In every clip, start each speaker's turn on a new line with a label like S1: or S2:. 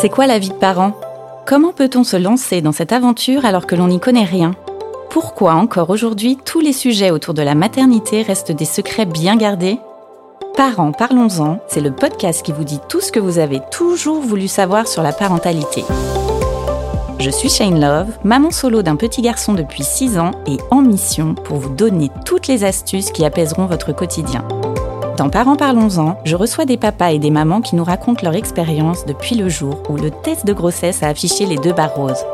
S1: C'est quoi la vie de parent? Comment peut-on se lancer dans cette aventure alors que l'on n'y connaît rien? Pourquoi encore aujourd'hui tous les sujets autour de la maternité restent des secrets bien gardés? Parents, parlons-en, c'est le podcast qui vous dit tout ce que vous avez toujours voulu savoir sur la parentalité. Je suis Shane Love, maman solo d'un petit garçon depuis 6 ans et en mission pour vous donner toutes les astuces qui apaiseront votre quotidien. Dans Parents Parlons-en, je reçois des papas et des mamans qui nous racontent leur expérience depuis le jour où le test de grossesse a affiché les deux barres roses.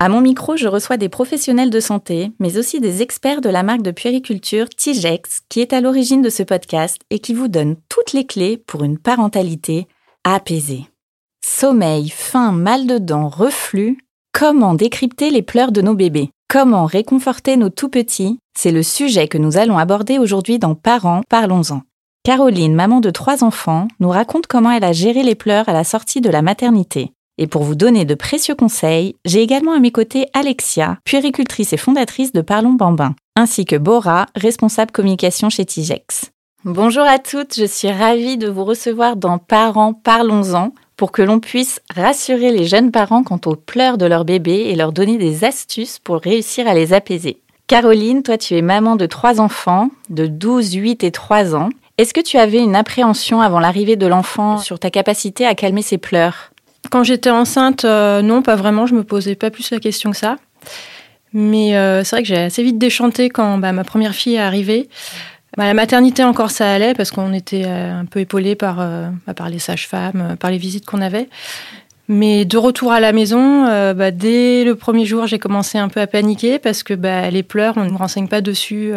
S1: À mon micro, je reçois des professionnels de santé, mais aussi des experts de la marque de puériculture Tigex, qui est à l'origine de ce podcast et qui vous donne toutes les clés pour une parentalité apaisée. Sommeil, faim, mal de dents, reflux, comment décrypter les pleurs de nos bébés? Comment réconforter nos tout petits C'est le sujet que nous allons aborder aujourd'hui dans Parents, parlons-en. Caroline, maman de trois enfants, nous raconte comment elle a géré les pleurs à la sortie de la maternité. Et pour vous donner de précieux conseils, j'ai également à mes côtés Alexia, puéricultrice et fondatrice de Parlons Bambin, ainsi que Bora, responsable communication chez Tigex. Bonjour à toutes, je suis ravie de vous recevoir dans Parents, parlons-en, pour que l'on puisse rassurer les jeunes parents quant aux pleurs de leur bébé et leur donner des astuces pour réussir à les apaiser. Caroline, toi tu es maman de trois enfants, de 12, 8 et 3 ans. Est-ce que tu avais une appréhension avant l'arrivée de l'enfant sur ta capacité à calmer ses pleurs?
S2: Quand j'étais enceinte, euh, non, pas vraiment. Je me posais pas plus la question que ça. Mais euh, c'est vrai que j'ai assez vite déchanté quand bah, ma première fille est arrivée. Bah, la maternité encore ça allait parce qu'on était euh, un peu épaulés par, bah, par les sages-femmes, par les visites qu'on avait. Mais de retour à la maison, bah, dès le premier jour, j'ai commencé un peu à paniquer parce que bah, les pleurs, on ne renseigne pas dessus,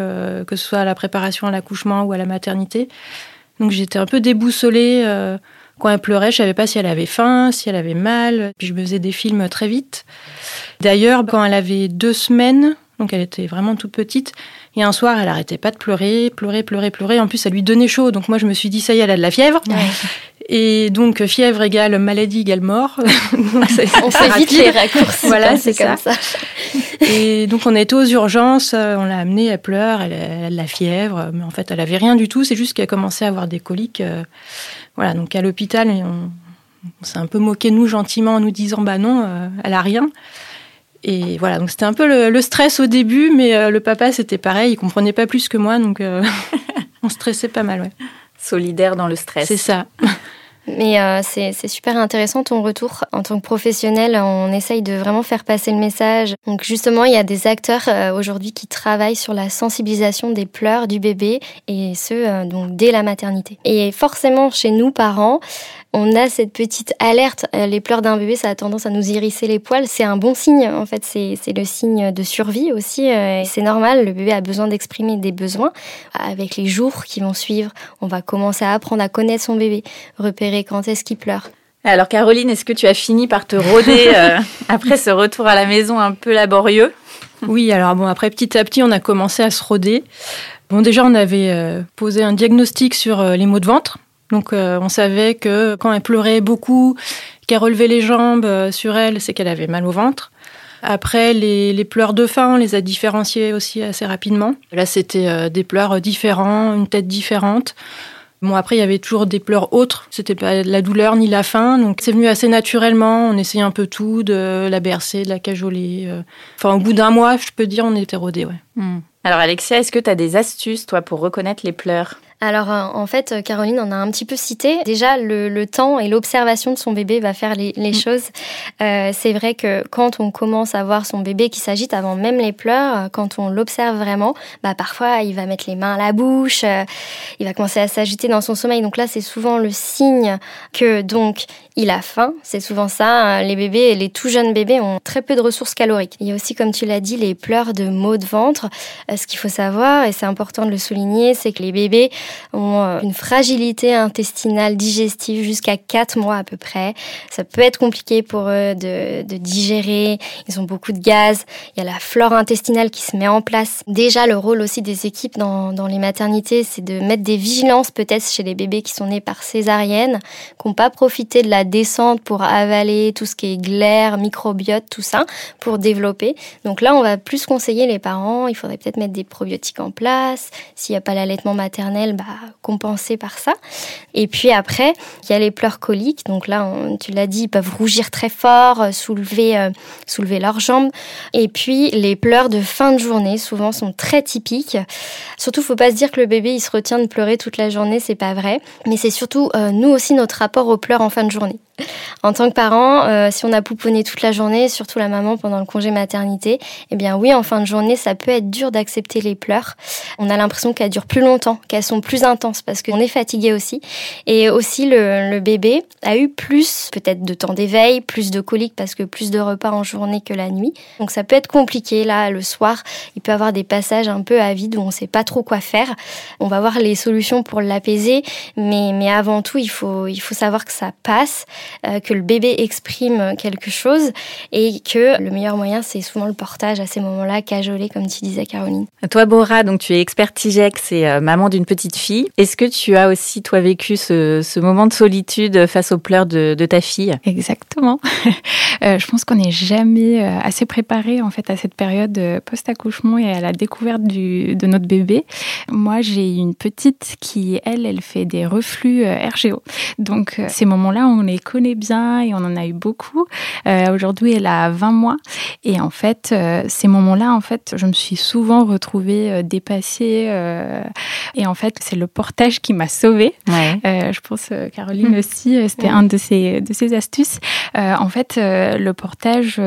S2: que ce soit à la préparation à l'accouchement ou à la maternité. Donc j'étais un peu déboussolée quand elle pleurait, je savais pas si elle avait faim, si elle avait mal. Puis je me faisais des films très vite. D'ailleurs, quand elle avait deux semaines, donc elle était vraiment toute petite, et un soir, elle arrêtait pas de pleurer, pleurer, pleurer, pleurer. En plus, ça lui donnait chaud. Donc moi, je me suis dit, ça y est, elle a de la fièvre. Et donc, fièvre égale maladie égale mort.
S3: on fait vite les raccourcis.
S2: Voilà, c'est comme ça. Et donc, on était aux urgences. On l'a amenée, elle pleure, elle, a de la fièvre. Mais en fait, elle avait rien du tout. C'est juste qu'elle commençait à avoir des coliques. Euh, voilà, donc à l'hôpital, on, s'est un peu moqué nous gentiment en nous disant bah non, euh, elle a rien. Et voilà, donc c'était un peu le, stress au début, mais euh, le papa c'était pareil, il comprenait pas plus que moi, donc euh, on stressait pas mal, ouais.
S1: Solidaire dans le stress.
S2: C'est ça.
S3: Mais euh, c'est super intéressant ton retour. En tant que professionnel, on essaye de vraiment faire passer le message. Donc justement, il y a des acteurs euh, aujourd'hui qui travaillent sur la sensibilisation des pleurs du bébé et ce, euh, donc dès la maternité. Et forcément, chez nous, parents, on a cette petite alerte. Les pleurs d'un bébé, ça a tendance à nous hérisser les poils. C'est un bon signe, en fait. C'est le signe de survie aussi. C'est normal, le bébé a besoin d'exprimer des besoins. Avec les jours qui vont suivre, on va commencer à apprendre à connaître son bébé, repérer quand est-ce qu'il pleure.
S1: Alors Caroline, est-ce que tu as fini par te rôder euh, après ce retour à la maison un peu laborieux?
S2: Oui, alors bon, après petit à petit, on a commencé à se rôder. Bon, déjà, on avait euh, posé un diagnostic sur euh, les maux de ventre. Donc, on savait que quand elle pleurait beaucoup, qu'elle relevait les jambes sur elle, c'est qu'elle avait mal au ventre. Après, les, pleurs de faim, on les a différenciés aussi assez rapidement. Là, c'était des pleurs différents, une tête différente. Bon, après, il y avait toujours des pleurs autres. C'était pas la douleur ni la faim. Donc, c'est venu assez naturellement. On essayait un peu tout, de la bercer, de la cajoler. Euh. Enfin, au bout d'un mois, je peux dire, on était rodés, ouais.
S1: Hmm. Alors, Alexia, est-ce que tu as des astuces, toi, pour reconnaître les pleurs?
S3: Alors euh, en fait, Caroline en a un petit peu cité. Déjà, le, temps et l'observation de son bébé va faire les, mm. choses. Euh, c'est vrai que quand on commence à voir son bébé qui s'agite avant même les pleurs, euh, quand on l'observe vraiment, bah parfois il va mettre les mains à la bouche, il va commencer à s'agiter dans son sommeil. Donc là, c'est souvent le signe que donc il a faim. C'est souvent ça. Hein. Les bébés les tout jeunes bébés ont très peu de ressources caloriques. Il y a aussi, comme tu l'as dit, les pleurs de maux de ventre. Ce qu'il faut savoir, et c'est important de le souligner, c'est que les bébés ont euh, une fragilité intestinale digestive jusqu'à 4 mois à peu près. Ça peut être compliqué pour eux de, digérer. Ils ont beaucoup de gaz. Il y a la flore intestinale qui se met en place. Déjà, le rôle aussi des équipes dans les maternités, c'est de mettre des vigilances peut-être chez les bébés qui sont nés par césarienne, qui n'ont pas profité de la descente pour avaler tout ce qui est glaire, microbiote, tout ça, pour développer. Donc là, on va plus conseiller les parents. Il faudrait peut-être mettre des probiotiques en place. S'il n'y a pas l'allaitement maternel, bah, compenser par ça. Et puis après, il y a les pleurs coliques. Donc là, tu l'as dit, ils peuvent rougir très fort, euh, soulever, euh, soulever leurs jambes. Et puis les pleurs de fin de journée, souvent, sont très typiques. Surtout, faut pas se dire que le bébé il se retient de pleurer toute la journée, c'est pas vrai. Mais c'est surtout euh, nous aussi notre rapport aux pleurs en fin de journée. En tant que parent, euh, si on a pouponné toute la journée, surtout la maman pendant le congé maternité, eh bien oui, en fin de journée, ça peut être dur d'accepter les pleurs. On a l'impression qu'elles durent plus longtemps, qu'elles sont plus intenses parce qu'on est fatigué aussi. Et aussi, le, bébé a eu plus peut-être de temps d'éveil, plus de coliques parce que plus de repas en journée que la nuit. Donc ça peut être compliqué. Là, le soir, il peut avoir des passages un peu à vide où on ne sait pas trop quoi faire. On va voir les solutions pour l'apaiser, mais, avant tout, il faut savoir que ça passe. Euh, que le bébé exprime quelque chose et que le meilleur moyen, c'est souvent le portage à ces moments-là, cajoler, comme tu disais, Caroline.
S1: Toi, Bora, donc tu es expert TIGEX et euh, maman d'une petite fille. Est-ce que tu as aussi, toi, vécu ce, moment de solitude face aux pleurs de, ta fille?
S4: Exactement. Euh, je pense qu'on n'est jamais assez préparé en fait à cette période post-accouchement et à la découverte de notre bébé. Moi, j'ai une petite qui, elle, elle fait des reflux RGO. Donc, ces moments-là, on les connaît bien et on en a eu beaucoup. Euh, aujourd'hui, elle a 20 mois. Et en fait, euh, ces moments-là, en fait, je me suis souvent retrouvée euh, dépassée. et en fait, c'est le portage qui m'a sauvée. je pense, Caroline hmm. aussi, c'était un de ses, de ses astuces. en fait, le portage,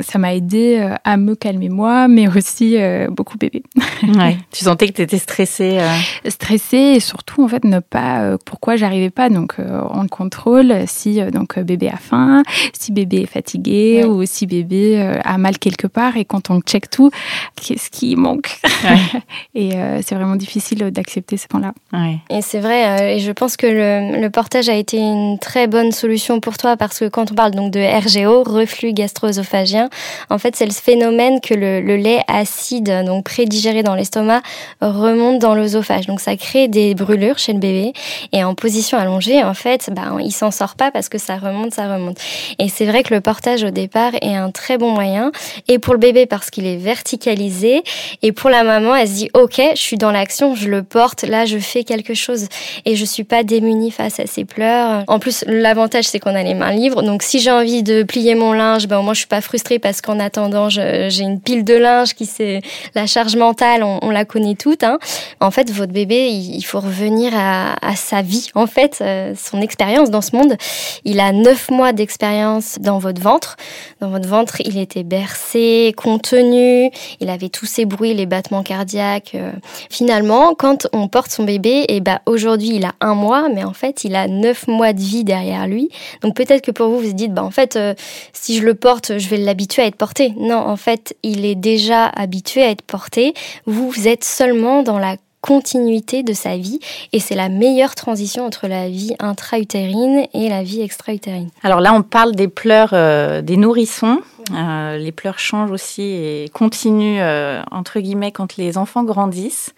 S4: ça m'a aidé à me calmer moi, mais aussi beaucoup bébé.
S1: Tu sentais que tu étais stressée
S4: Stressée et surtout, en fait, ne pas... pourquoi j'arrivais pas Donc, on contrôle si euh, donc euh, bébé a faim, si bébé est fatigué ou si bébé euh, a mal quelque part et quand on check tout, qu'est-ce qui manque Et c'est vraiment difficile d'accepter ce point-là.
S3: Et c'est vrai, et je pense que le, portage a été une très bonne solution pour toi parce que quand on parle donc de RGO, reflux gastro-œsophagien, en fait c'est le phénomène que le, lait acide, donc prédigéré dans l'estomac, remonte dans l'œsophage. Donc ça crée des brûlures chez le bébé et en position allongée, en fait, bah, il s'en sort pas parce que ça remonte, ça remonte. Et c'est vrai que le portage au départ est un très bon moyen. Et pour le bébé parce qu'il est verticalisé. Et pour la maman, elle se dit, OK, je suis dans l'action, je le porte, là, je fais quelque chose. Et je suis pas démunie face à ses pleurs. En plus, l'avantage, c'est qu'on a les mains libres. Donc, si j'ai envie de plier mon linge, ben, moi, je suis pas frustrée parce qu'en attendant, j'ai une pile de linge qui c'est la charge mentale, on, la connaît toute. Hein. En fait, votre bébé, il faut revenir à, à sa vie, en fait, euh, son expérience dans ce monde. Il a neuf mois d'expérience dans votre ventre. Dans votre ventre, il était bercé, contenu, il avait tous ses bruits, les battements cardiaques. Euh. Finalement, quand on porte son bébé, et eh ben aujourd'hui il a un mois, mais en fait il a neuf mois de vie derrière lui. Donc peut-être que pour vous vous dites, bah en fait euh, si je le porte, je vais l'habituer à être porté. Non, en fait il est déjà habitué à être porté. Vous, vous êtes seulement dans la continuité de sa vie et c'est la meilleure transition entre la vie intra-utérine et la vie extra-utérine.
S1: Alors là, on parle des pleurs euh, des nourrissons. Euh, les pleurs changent aussi et continuent, euh, entre guillemets, quand les enfants grandissent.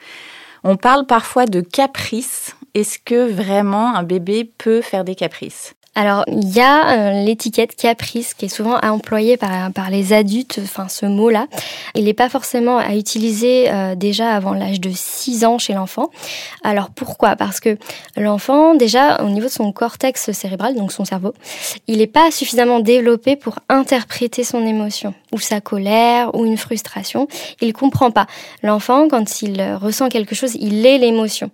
S1: On parle parfois de caprices. Est-ce que vraiment un bébé peut faire des caprices?
S3: Alors, il y a euh, l'étiquette caprice qui est souvent employée par, par les adultes, enfin ce mot-là. Il n'est pas forcément à utiliser euh, déjà avant l'âge de 6 ans chez l'enfant. Alors pourquoi? Parce que l'enfant, déjà, au niveau de son cortex cérébral, donc son cerveau, il n'est pas suffisamment développé pour interpréter son émotion, ou sa colère, ou une frustration. Il comprend pas. L'enfant, quand il ressent quelque chose, il est l'émotion.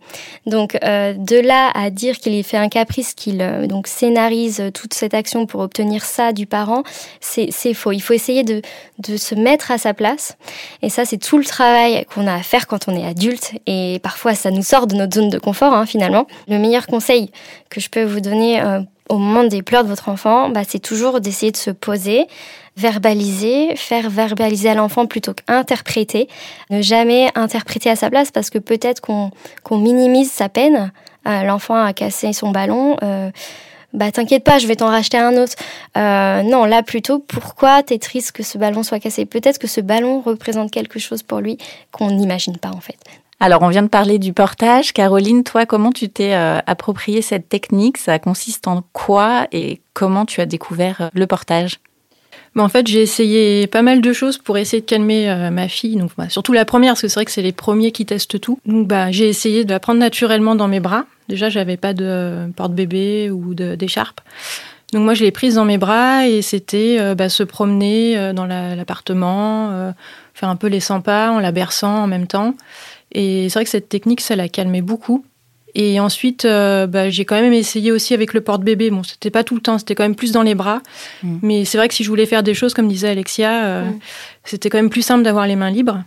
S3: Donc, euh, de là à dire qu'il fait un caprice, qu'il donc scénarise toute cette action pour obtenir ça du parent, c'est faux. Il faut essayer de, de se mettre à sa place. Et ça, c'est tout le travail qu'on a à faire quand on est adulte. Et parfois, ça nous sort de notre zone de confort, hein, finalement. Le meilleur conseil que je peux vous donner euh, au moment des pleurs de votre enfant, bah, c'est toujours d'essayer de se poser, verbaliser, faire verbaliser à l'enfant plutôt qu'interpréter. Ne jamais interpréter à sa place parce que peut-être qu'on minimise sa peine. Euh, l'enfant a cassé son ballon. Euh, bah t'inquiète pas, je vais t'en racheter un autre. Euh, non, là plutôt, pourquoi t'es triste que ce ballon soit cassé? Peut-être que ce ballon représente quelque chose pour lui qu'on n'imagine pas en fait.
S1: Alors, on vient de parler du portage. Caroline, toi, comment tu t'es euh, approprié cette technique? Ça consiste en quoi et comment tu as découvert euh, le portage?
S2: Mais en fait, j'ai essayé pas mal de choses pour essayer de calmer euh, ma fille. Donc, bah, surtout la première, parce que c'est vrai que c'est les premiers qui testent tout. Donc, bah, j'ai essayé de la prendre naturellement dans mes bras. Déjà, j'avais pas de porte-bébé ou d'écharpe. Donc, moi, je l'ai prise dans mes bras et c'était euh, bah, se promener euh, dans l'appartement, faire un peu les 100 pas en la berçant en même temps. Et c'est vrai que cette technique, ça l'a calmé beaucoup. Et ensuite, euh, bah, j'ai quand même essayé aussi avec le porte-bébé. Bon, c'était pas tout le temps, c'était quand même plus dans les bras. Mm. Mais c'est vrai que si je voulais faire des choses, comme disait Alexia, euh, mm. c'était quand même plus simple d'avoir les mains libres.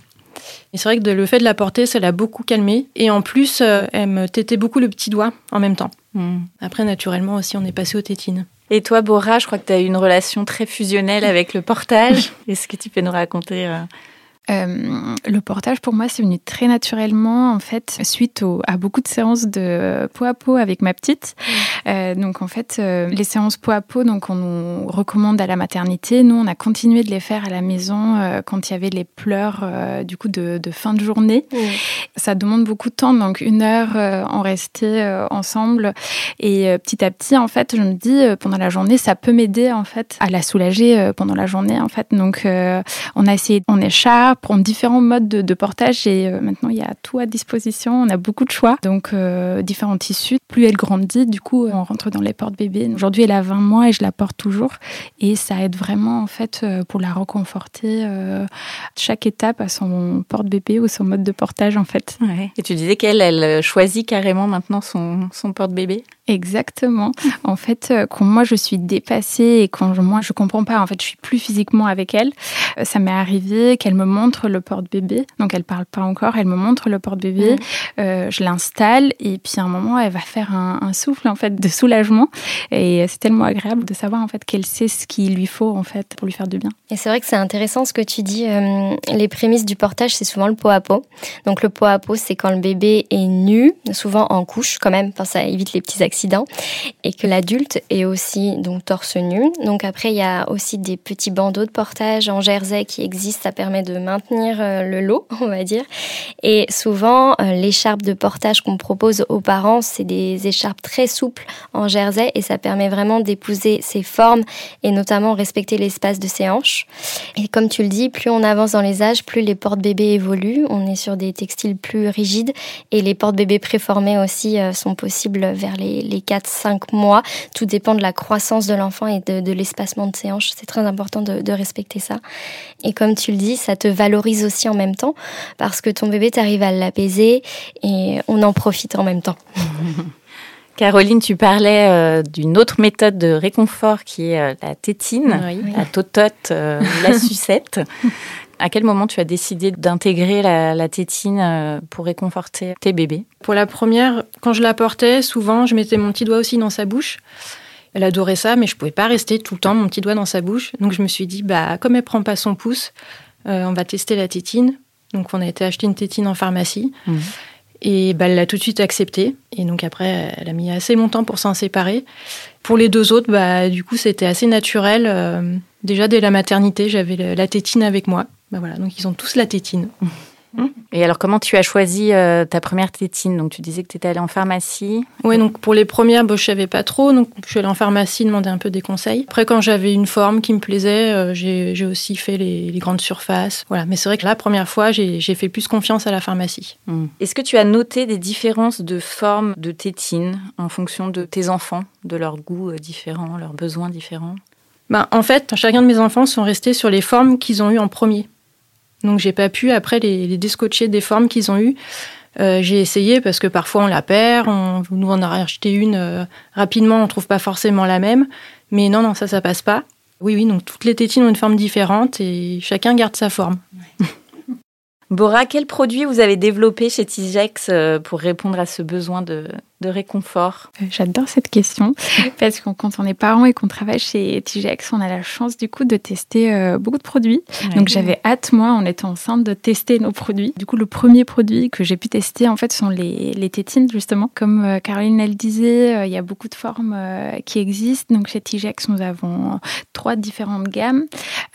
S2: Et c'est vrai que le fait de la porter, ça l'a beaucoup calmée. Et en plus, euh, elle me tétait beaucoup le petit doigt en même temps. Mm. Après, naturellement aussi, on est passé aux tétines.
S1: Et toi, Bora, je crois que tu as eu une relation très fusionnelle avec le portage. Est-ce que tu peux nous raconter
S4: euh, le portage, pour moi, c'est venu très naturellement, en fait, suite à beaucoup de séances de peau à peau avec ma petite. Euh, donc, en fait, euh, les séances peau à peau, donc, on nous recommande à la maternité. Nous, on a continué de les faire à la maison quand il y avait les pleurs, du coup, de, fin de journée. Ça demande beaucoup de temps, donc une heure, en rester ensemble. Et petit à petit, en fait, je me dis, pendant la journée, ça peut m'aider, en fait, à la soulager pendant la journée, en fait. Donc, on a essayé, on écharpe, prendre différents modes de, portage et euh, maintenant il y a tout à disposition, on a beaucoup de choix, donc euh, différents tissus. Plus elle grandit, du coup on rentre dans les portes bébés. Aujourd'hui elle a 20 mois et je la porte toujours et ça aide vraiment en fait euh, pour la reconforter chaque étape à son porte bébé ou son mode de portage en fait.
S1: Et tu disais qu'elle elle choisit carrément maintenant son, son porte bébé?
S4: Exactement. En fait, quand moi je suis dépassée et quand je, moi je comprends pas, en fait, je suis plus physiquement avec elle. Ça m'est arrivé qu'elle me montre le porte-bébé. Donc elle parle pas encore, elle me montre le porte-bébé, euh, je l'installe et puis à un moment elle va faire un, souffle en fait de soulagement et c'est tellement agréable de savoir en fait qu'elle sait ce qu'il lui faut en fait pour lui faire du bien.
S3: Et c'est vrai que c'est intéressant ce que tu dis. Euh, les prémices du portage c'est souvent le pot à pot. Donc le pot à pot c'est quand le bébé est nu, souvent en couche quand même, enfin, ça évite les petits accidents et que l'adulte est aussi donc torse nu. Donc après il y a aussi des petits bandeaux de portage en jersey qui existent, ça permet de maintenir euh, le lot, on va dire. Et souvent, euh, l'écharpe de portage qu'on propose aux parents, c'est des écharpes très souples en jersey et ça permet vraiment d'épouser ses formes et notamment respecter l'espace de ses hanches. Et comme tu le dis, plus on avance dans les âges, plus les portes-bébés évoluent. On est sur des textiles plus rigides et les portes-bébés préformés aussi euh, sont possibles vers les, les 4-5 mois. Tout dépend de la croissance de l'enfant et de, l'espacement de ses hanches. C'est très important de, de respecter ça. Et comme tu le dis, ça te valorise aussi en même temps parce que ton bébé, t'arrive à l'apaiser et on en profite en même temps.
S1: Caroline, tu parlais euh, d'une autre méthode de réconfort qui est euh, la tétine, la totote, euh, la sucette. À quel moment tu as décidé d'intégrer la, tétine pour réconforter tes bébés?
S2: Pour la première, quand je la portais, souvent je mettais mon petit doigt aussi dans sa bouche. Elle adorait ça, mais je pouvais pas rester tout le temps mon petit doigt dans sa bouche. Donc je me suis dit, bah comme elle prend pas son pouce, on va tester la tétine. Donc, on a été acheter une tétine en pharmacie. Mhm. Et bah, elle l'a tout de suite acceptée. Et donc, après, elle a mis assez longtemps pour s'en séparer. Pour les deux autres, bah, du coup, c'était assez naturel. Euh, déjà, dès la maternité, j'avais la tétine avec moi. Bah, voilà, donc, ils ont tous la tétine.
S1: Mmh. Et alors, comment tu as choisi euh, ta première tétine? Donc, tu disais que tu étais allée en pharmacie.
S2: Oui, donc pour les premières, je ne savais pas trop. Donc, je suis allée en pharmacie demander un peu des conseils. Après, quand j'avais une forme qui me plaisait, euh, j'ai aussi fait les, grandes surfaces. Voilà. Mais c'est vrai que la première fois, j'ai fait plus confiance à la pharmacie.
S1: Mmh. Est-ce que tu as noté des différences de forme de tétine en fonction de tes enfants, de leurs goûts euh, différents, leurs besoins différents?
S2: Ben, En fait, chacun de mes enfants sont restés sur les formes qu'ils ont eues en premier. Donc j'ai pas pu après les, les descotcher des formes qu'ils ont eues. Euh, j'ai essayé parce que parfois on la perd, on, nous on a acheté une euh, rapidement, on trouve pas forcément la même. Mais non, non, ça, ça passe pas. Oui, oui, donc toutes les tétines ont une forme différente et chacun garde sa forme.
S1: Bora, quel produit vous avez développé chez Tigex euh, pour répondre à ce besoin de, de réconfort
S4: euh, J'adore cette question parce que quand on est parent et qu'on travaille chez Tigex, on a la chance du coup de tester euh, beaucoup de produits. Donc j'avais hâte moi en étant enceinte de tester nos produits. Du coup le premier produit que j'ai pu tester en fait sont les, les tétines justement. Comme euh, Caroline elle disait, il y a beaucoup de formes qui existent. Donc chez Tigex nous avons trois différentes gammes.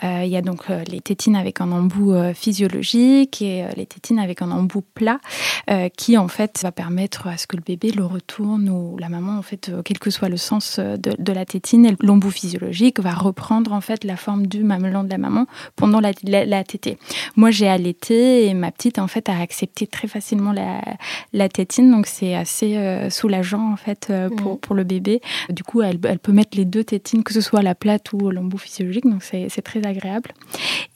S4: il y a donc les tétines avec un embout physiologique fabriquer les tétines avec un embout plat qui en fait va permettre à ce que le bébé le retourne ou la maman en fait quel que soit le sens de, la tétine, l'embout physiologique va reprendre en fait la forme du mamelon de la maman pendant la, la, tétée. Moi j'ai allaité et ma petite en fait a accepté très facilement la, la tétine donc c'est assez soulageant en fait pour, mmh. pour le bébé. Du coup elle, elle peut mettre les deux tétines que ce soit la plate ou l'embout physiologique donc c'est très agréable.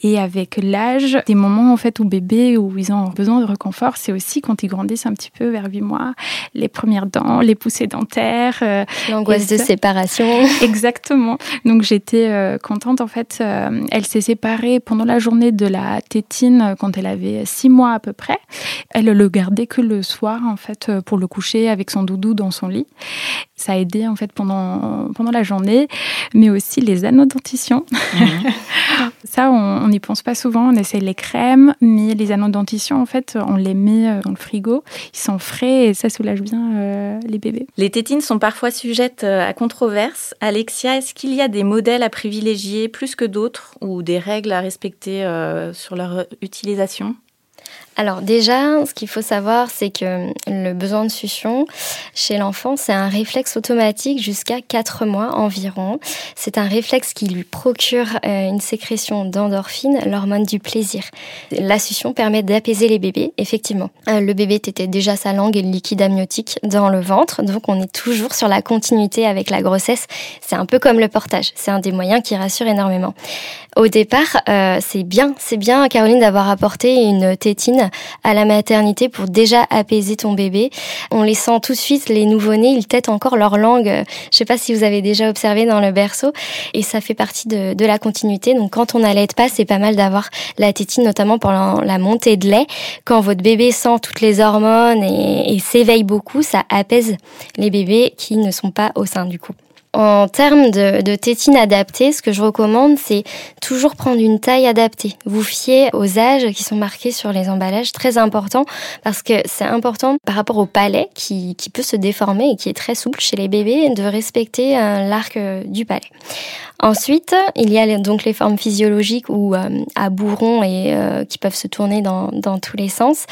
S4: Et avec l'âge, des moments en fait où bébé, où ils ont besoin de reconfort, c'est aussi quand ils grandissent un petit peu vers 8 mois, les premières dents, les poussées dentaires.
S3: Euh, L'angoisse de séparation.
S4: Exactement. Donc j'étais euh, contente en fait. Euh, elle s'est séparée pendant la journée de la tétine quand elle avait 6 mois à peu près. Elle le gardait que le soir en fait pour le coucher avec son doudou dans son lit. Ça a aidé en fait pendant, pendant la journée, mais aussi les anneaux dentition. Mhm. Ça, on n'y pense pas souvent. On essaie les crèmes, mais les anneaux dentition, en fait, on les met dans le frigo. Ils sont frais et ça soulage bien euh, les bébés.
S1: Les tétines sont parfois sujettes euh, à controverse. Alexia, est-ce qu'il y a des modèles à privilégier plus que d'autres ou des règles à respecter sur leur utilisation?
S3: Alors déjà, ce qu'il faut savoir, c'est que le besoin de succion chez l'enfant, c'est un réflexe automatique jusqu'à 4 mois environ. C'est un réflexe qui lui procure euh, une sécrétion d'endorphine, l'hormone du plaisir. La succion permet d'apaiser les bébés, effectivement. Euh, le bébé tétait déjà sa langue et le liquide amniotique dans le ventre, donc on est toujours sur la continuité avec la grossesse. C'est un peu comme le portage, c'est un des moyens qui rassure énormément. Au départ, euh, c'est bien, c'est bien, Caroline, d'avoir apporté une tétine à la maternité pour déjà apaiser ton bébé. On les sent tout de suite, les nouveau-nés, ils têtent encore leur langue. Je sais pas si vous avez déjà observé dans le berceau, et ça fait partie de, la continuité. Donc quand on n'allait pas, c'est pas mal d'avoir la tétine, notamment pendant la montée de lait. Quand votre bébé sent toutes les hormones et, et s'éveille beaucoup, ça apaise les bébés qui ne sont pas au sein du coup. En termes de, tétine adaptée, ce que je recommande, c'est toujours prendre une taille adaptée. Vous fiez aux âges qui sont marqués sur les emballages, très important, parce que c'est important par rapport au palais qui, qui, peut se déformer et qui est très souple chez les bébés, de respecter l'arc euh, du palais. Ensuite, il y a donc les formes physiologiques ou euh, à bourron et euh, qui peuvent se tourner dans, dans tous les sens.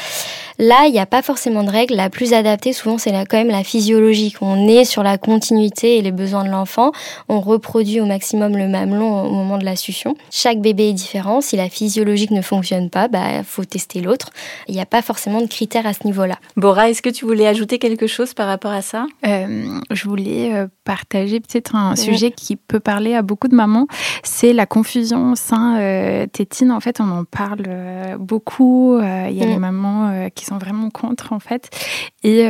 S3: Là, il n'y a pas forcément de règle. La plus adaptée, souvent, c'est quand même la physiologique. On est sur la continuité et les besoins de l'enfant. On reproduit au maximum le mamelon au moment de la succion. Chaque bébé est différent. Si la physiologique ne fonctionne pas, bah faut tester l'autre. Il n'y a pas forcément de critères à ce niveau-là.
S1: Bora, est-ce que tu voulais ajouter quelque chose par rapport à ça?
S4: Euh, Je voulais partager peut-être un sujet qui peut parler à beaucoup de mamans, c'est la confusion sein-tétine. Euh, en fait, on en parle euh, beaucoup. Euh, il y a mm. les mamans qui sont vraiment contre, en fait. Et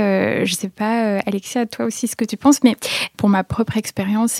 S4: je sais pas, Alexia, toi aussi, ce que tu penses, mais pour ma propre expérience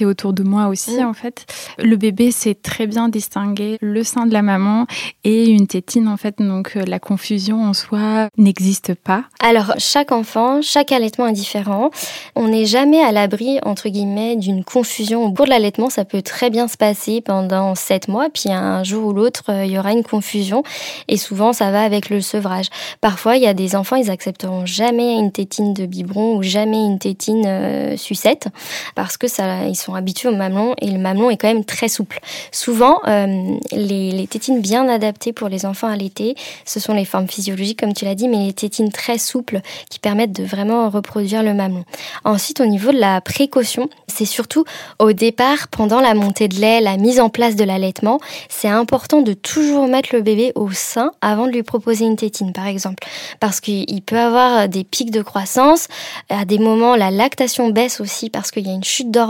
S4: et autour de moi aussi, mm. en fait, le bébé sait très bien distinguer le sein de la maman et une tétine, en fait. Donc, la confusion en soi n'existe pas.
S3: Alors, chaque enfant, chaque allaitement est différent. On n'est jamais à l'abri, entre guillemets, d'une confusion. Au cours de l'allaitement, ça peut très bien se passer pendant sept mois, puis un jour ou l'autre, euh, il y aura une confusion. Et souvent, ça va avec le sevrage. Parfois, il y a des enfants, ils accepteront jamais une tétine de biberon ou jamais une tétine euh, sucette parce que ils sont habitués au mamelon et le mamelon est quand même très souple. Souvent, euh, les, tétines bien adaptées pour les enfants à l'été, ce sont les formes physiologiques, comme tu l'as dit, mais les tétines très souples qui permettent de vraiment reproduire le mamelon. Ensuite, au niveau de la précaution, c'est surtout au départ, pendant la montée de lait, la mise en place de l'allaitement, c'est important de toujours mettre le bébé au sein avant de lui proposer une tétine, par exemple. Parce qu'il peut avoir des pics de croissance. À des moments, la lactation baisse aussi parce qu'il y a une chute d'hormones.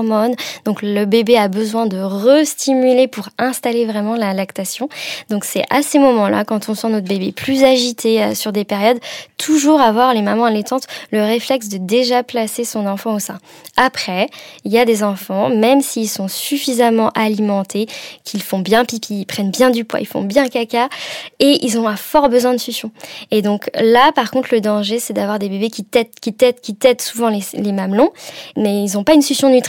S3: Donc, le bébé a besoin de restimuler pour installer vraiment la lactation. Donc, c'est à ces moments-là, quand on sent notre bébé plus agité euh, sur des périodes, toujours avoir les mamans allaitantes le réflexe de déjà placer son enfant au sein. Après, il y a des enfants, même s'ils sont suffisamment alimentés, qu'ils font bien pipi, ils prennent bien du poids, ils font bien caca, et ils ont un fort besoin de succion. Et donc là, par contre, le danger, c'est d'avoir des bébés qui têtent, qui têtent, qui têtent souvent les, les mamelons, mais ils n'ont pas une succion nutritive.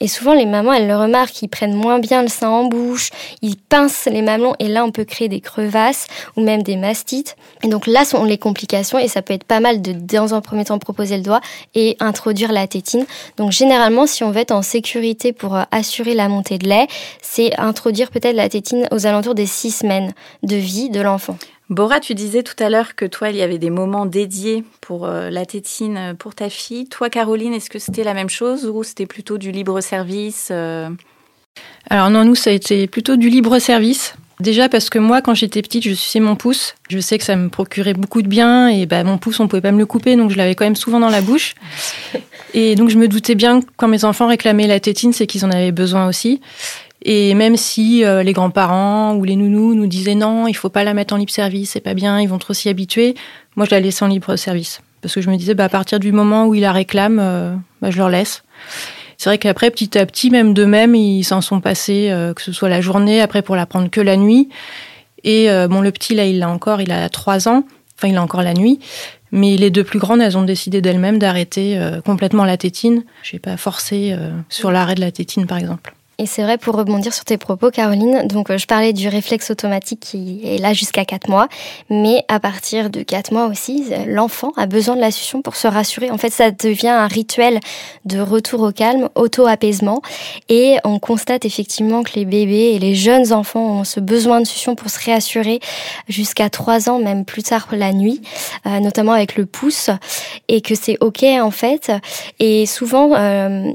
S3: Et souvent, les mamans, elles le remarquent, ils prennent moins bien le sein en bouche, ils pincent les mamelons, et là, on peut créer des crevasses ou même des mastites. Et donc là sont les complications, et ça peut être pas mal de, dans un premier temps, proposer le doigt et introduire la tétine. Donc généralement, si on veut être en sécurité pour euh, assurer la montée de lait, c'est introduire peut-être la tétine aux alentours des six semaines de vie de l'enfant.
S1: Bora, tu disais tout à l'heure que toi, il y avait des moments dédiés pour euh, la tétine euh, pour ta fille. Toi, Caroline, est-ce que c'était la même chose ou c'était plutôt du libre service euh?
S2: Alors non, nous, ça a été plutôt du libre service. Déjà parce que moi, quand j'étais petite, je suçais mon pouce. Je sais que ça me procurait beaucoup de bien et bah, mon pouce, on pouvait pas me le couper, donc je l'avais quand même souvent dans la bouche. Et donc je me doutais bien que quand mes enfants réclamaient la tétine, c'est qu'ils en avaient besoin aussi. Et même si euh, les grands-parents ou les nounous nous disaient non, il faut pas la mettre en libre service, c'est pas bien, ils vont trop s'y habituer, moi je la laissais en libre service. Parce que je me disais, bah, à partir du moment où ils la réclament, euh, bah, je leur laisse. C'est vrai qu'après, petit à petit, même d'eux-mêmes, ils s'en sont passés, euh, que ce soit la journée, après pour la prendre que la nuit. Et bon, le petit, là, il l'a encore, il a trois ans, enfin, il a encore la nuit. Mais les deux plus grandes, elles ont décidé d'elles-mêmes d'arrêter complètement la tétine. Je n'ai pas forcé sur l'arrêt de la tétine, par exemple.
S3: Et c'est vrai, pour rebondir sur tes propos, Caroline, donc euh, je parlais du réflexe automatique qui est là jusqu'à 4 mois, mais à partir de 4 mois aussi, euh, l'enfant a besoin de la succion pour se rassurer. En fait, ça devient un rituel de retour au calme, auto-apaisement, et on constate effectivement que les bébés et les jeunes enfants ont ce besoin de succion pour se réassurer jusqu'à 3 ans, même plus tard la nuit, euh, notamment avec le pouce, et que c'est ok en fait. Et souvent,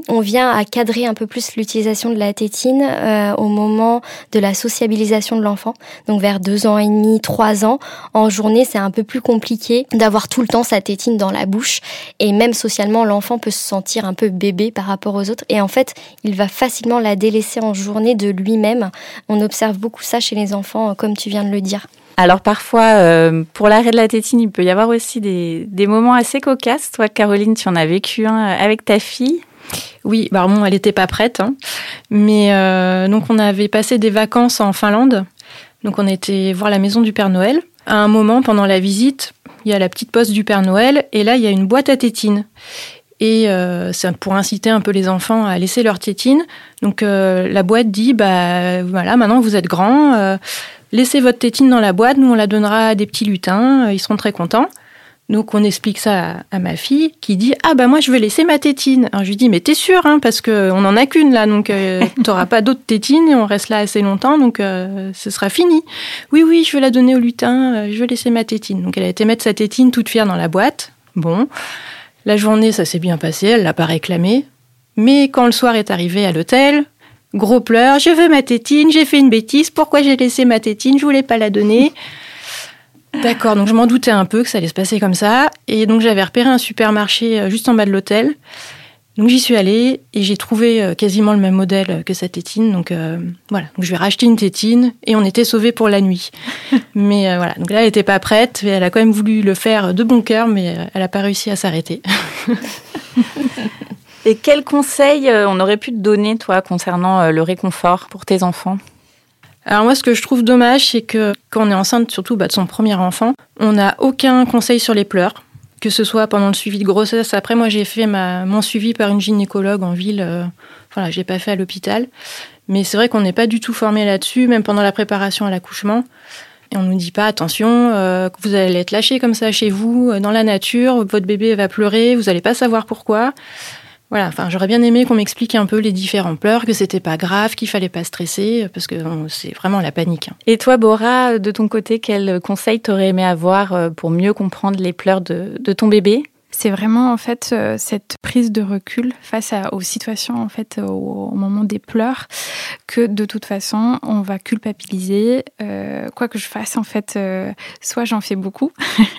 S3: on vient à cadrer un peu plus l'utilisation de la tétine euh, au moment de la sociabilisation de l'enfant, donc vers deux ans et demi, trois ans. En journée, c'est un peu plus compliqué d'avoir tout le temps sa tétine dans la bouche, et même socialement, l'enfant peut se sentir un peu bébé par rapport aux autres, et en fait, il va facilement la délaisser en journée de lui-même. On observe beaucoup ça chez les enfants, comme tu viens de le dire.
S1: Alors parfois, euh, pour l'arrêt de la tétine, il peut y avoir aussi des, des moments assez cocasses. Toi, Caroline, tu en as vécu un avec ta fille.
S2: Oui, bah elle n'était pas prête, hein. mais euh, donc on avait passé des vacances en Finlande. Donc on était voir la maison du Père Noël. À un moment, pendant la visite, il y a la petite poste du Père Noël et là il y a une boîte à tétine. Et euh, c'est pour inciter un peu les enfants à laisser leur tétine. Donc euh, la boîte dit bah voilà, maintenant vous êtes grands, laissez votre tétine dans la boîte, nous on la donnera à des petits lutins, ils seront très contents. Donc on explique ça à, ma fille qui dit ah bah moi je veux laisser ma tétine. Alors je lui dis mais t'es sûre hein, parce que on en a qu'une là donc euh, t'auras pas d'autres tétines et on reste là assez longtemps donc euh, ce sera fini. Oui oui je veux la donner au lutin, euh, je veux laisser ma tétine. Donc elle a été mettre sa tétine toute fière dans la boîte. Bon la journée ça s'est bien passé, elle l'a pas réclamé. Mais quand le soir est arrivé à l'hôtel, gros pleurs, je veux ma tétine, j'ai fait une bêtise, pourquoi j'ai laissé ma tétine, je voulais pas la donner. D'accord, donc je m'en doutais un peu que ça allait se passer comme ça. Et donc j'avais repéré un supermarché euh, juste en bas de l'hôtel. Donc j'y suis allée et j'ai trouvé euh, quasiment le même modèle que sa tétine. Donc euh, voilà, donc je vais racheter une tétine et on était sauvés pour la nuit. mais voilà, donc là elle n'était pas prête, mais elle a quand même voulu le faire de bon cœur, mais elle n'a pas réussi à s'arrêter.
S1: et quel conseil on aurait pu te donner, toi, concernant le réconfort pour tes enfants?
S2: Alors moi, ce que je trouve dommage, c'est que quand on est enceinte, surtout bah, de son premier enfant, on n'a aucun conseil sur les pleurs, que ce soit pendant le suivi de grossesse. Après, moi, j'ai fait ma, mon suivi par une gynécologue en ville. Euh, voilà, je l'ai pas fait à l'hôpital. Mais c'est vrai qu'on n'est pas du tout formé là-dessus, même pendant la préparation à l'accouchement. Et on nous dit pas attention, euh, vous allez être lâché comme ça chez vous, euh, dans la nature, votre bébé va pleurer, vous n'allez pas savoir pourquoi. Voilà, enfin, j'aurais bien aimé qu'on m'explique un peu les différents pleurs, que c'était pas grave, qu'il fallait pas stresser, parce que c'est vraiment la panique. Hein.
S1: Et toi, Bora, de ton côté, quel conseil t'aurais aimé avoir euh, pour mieux comprendre les pleurs de, de ton bébé?
S4: C'est vraiment en fait euh, cette prise de recul face aux situations en fait au, moment des pleurs que de toute façon on va culpabiliser. Euh, quoi que je fasse en fait euh, soit j'en fais beaucoup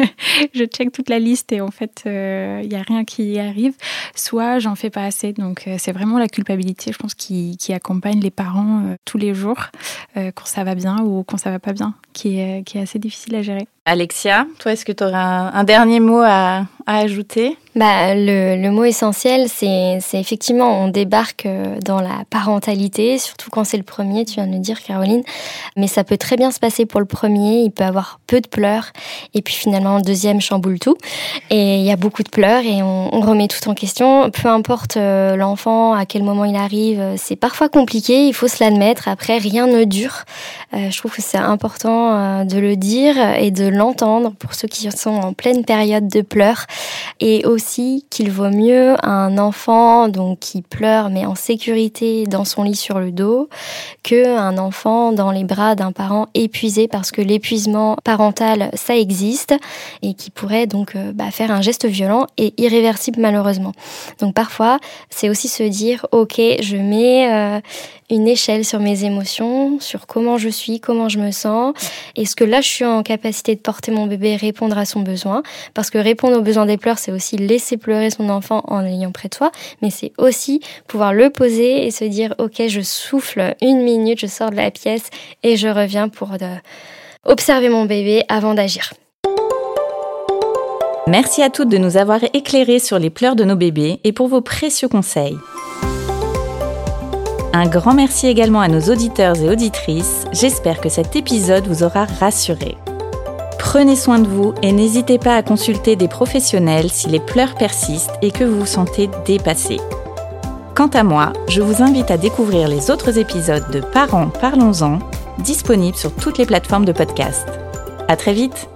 S4: je check toute la liste et en fait il n'y a rien qui arrive soit j'en fais pas assez. Donc c'est vraiment la culpabilité je pense qui, accompagne les parents tous les jours quand ça va bien ou quand ça va pas bien qui est assez difficile à gérer
S1: Alexia, toi, est-ce que tu aurais un, dernier mot à, ajouter?
S3: Bah, le, mot essentiel, c'est effectivement, on débarque euh, dans la parentalité, surtout quand c'est le premier, tu viens de le dire, Caroline. Mais ça peut très bien se passer pour le premier, il peut avoir peu de pleurs, et puis finalement, le deuxième chamboule tout. Et il y a beaucoup de pleurs, et on, remet tout en question. Peu importe euh, l'enfant, à quel moment il arrive, c'est parfois compliqué, il faut se l'admettre. Après, rien ne dure. Euh, je trouve que c'est important de le dire et de l'entendre pour ceux qui sont en pleine période de pleurs. Et aussi, qu'il vaut mieux un enfant donc qui pleure mais en sécurité dans son lit sur le dos que un enfant dans les bras d'un parent épuisé parce que l'épuisement parental ça existe et qui pourrait donc euh, bah, faire un geste violent et irréversible malheureusement. Donc parfois c'est aussi se dire ok je mets euh, une échelle sur mes émotions, sur comment je suis, comment je me sens. Est-ce que là, je suis en capacité de porter mon bébé et répondre à son besoin? Parce que répondre aux besoins des pleurs, c'est aussi laisser pleurer son enfant en l'ayant près de soi, mais c'est aussi pouvoir le poser et se dire, OK, je souffle une minute, je sors de la pièce et je reviens pour euh, observer mon bébé avant d'agir.
S1: Merci à toutes de nous avoir éclairés sur les pleurs de nos bébés et pour vos précieux conseils. Un grand merci également à nos auditeurs et auditrices. J'espère que cet épisode vous aura rassuré. Prenez soin de vous et n'hésitez pas à consulter des professionnels si les pleurs persistent et que vous vous sentez dépassé. Quant à moi, je vous invite à découvrir les autres épisodes de Parents Parlons-en, disponibles sur toutes les plateformes de podcast. À très vite!